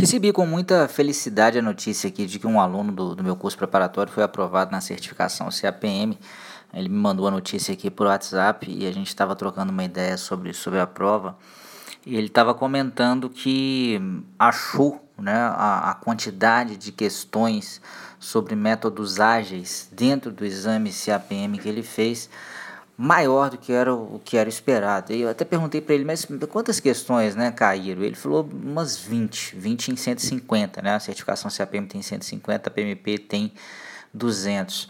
Recebi com muita felicidade a notícia aqui de que um aluno do, do meu curso preparatório foi aprovado na certificação CAPM. Ele me mandou a notícia aqui por WhatsApp e a gente estava trocando uma ideia sobre, sobre a prova. E ele estava comentando que achou né, a, a quantidade de questões sobre métodos ágeis dentro do exame CAPM que ele fez maior do que era o que era esperado. Eu até perguntei para ele, mas quantas questões né, caíram? Ele falou umas 20, 20 em 150, né? A certificação CAPM tem 150, a PMP tem 200.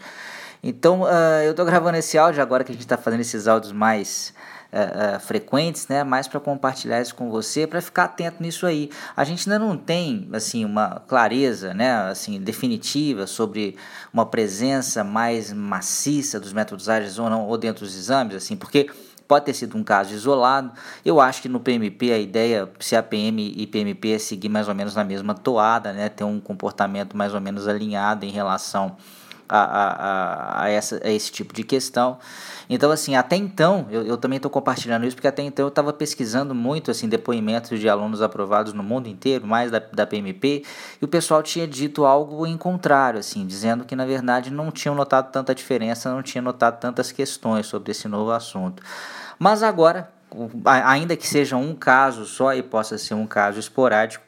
Então, uh, eu estou gravando esse áudio agora que a gente está fazendo esses áudios mais uh, uh, frequentes, né? Mais para compartilhar isso com você, para ficar atento nisso aí. A gente ainda não tem assim uma clareza, né? Assim definitiva sobre uma presença mais maciça dos métodos ágeis ou não, ou dentro dos exames, assim, porque pode ter sido um caso isolado. Eu acho que no PMP a ideia, se a PM e PMP é seguir mais ou menos na mesma toada, né? Ter um comportamento mais ou menos alinhado em relação a, a, a, essa, a esse tipo de questão. Então, assim, até então, eu, eu também estou compartilhando isso, porque até então eu estava pesquisando muito, assim, depoimentos de alunos aprovados no mundo inteiro, mais da, da PMP, e o pessoal tinha dito algo em contrário, assim, dizendo que, na verdade, não tinham notado tanta diferença, não tinham notado tantas questões sobre esse novo assunto. Mas agora, ainda que seja um caso só e possa ser um caso esporádico,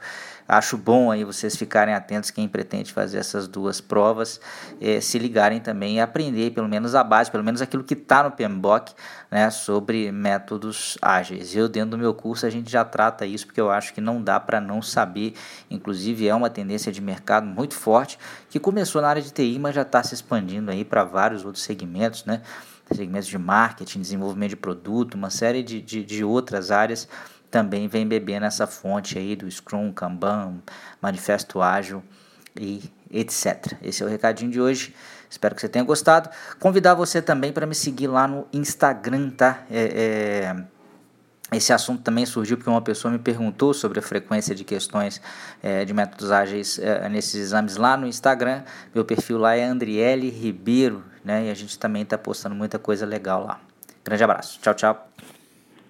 Acho bom aí vocês ficarem atentos, quem pretende fazer essas duas provas, eh, se ligarem também e aprender pelo menos a base, pelo menos aquilo que está no PMBOK, né, sobre métodos ágeis. Eu, dentro do meu curso, a gente já trata isso, porque eu acho que não dá para não saber. Inclusive, é uma tendência de mercado muito forte, que começou na área de TI, mas já está se expandindo aí para vários outros segmentos, né? segmentos de marketing, desenvolvimento de produto, uma série de, de, de outras áreas também vem beber nessa fonte aí do Scrum, Kanban, Manifesto Ágil e etc. Esse é o recadinho de hoje. Espero que você tenha gostado. Convidar você também para me seguir lá no Instagram, tá? É, é, esse assunto também surgiu porque uma pessoa me perguntou sobre a frequência de questões é, de métodos ágeis é, nesses exames lá no Instagram. Meu perfil lá é Andriele Ribeiro, né? E a gente também está postando muita coisa legal lá. Grande abraço. Tchau, tchau.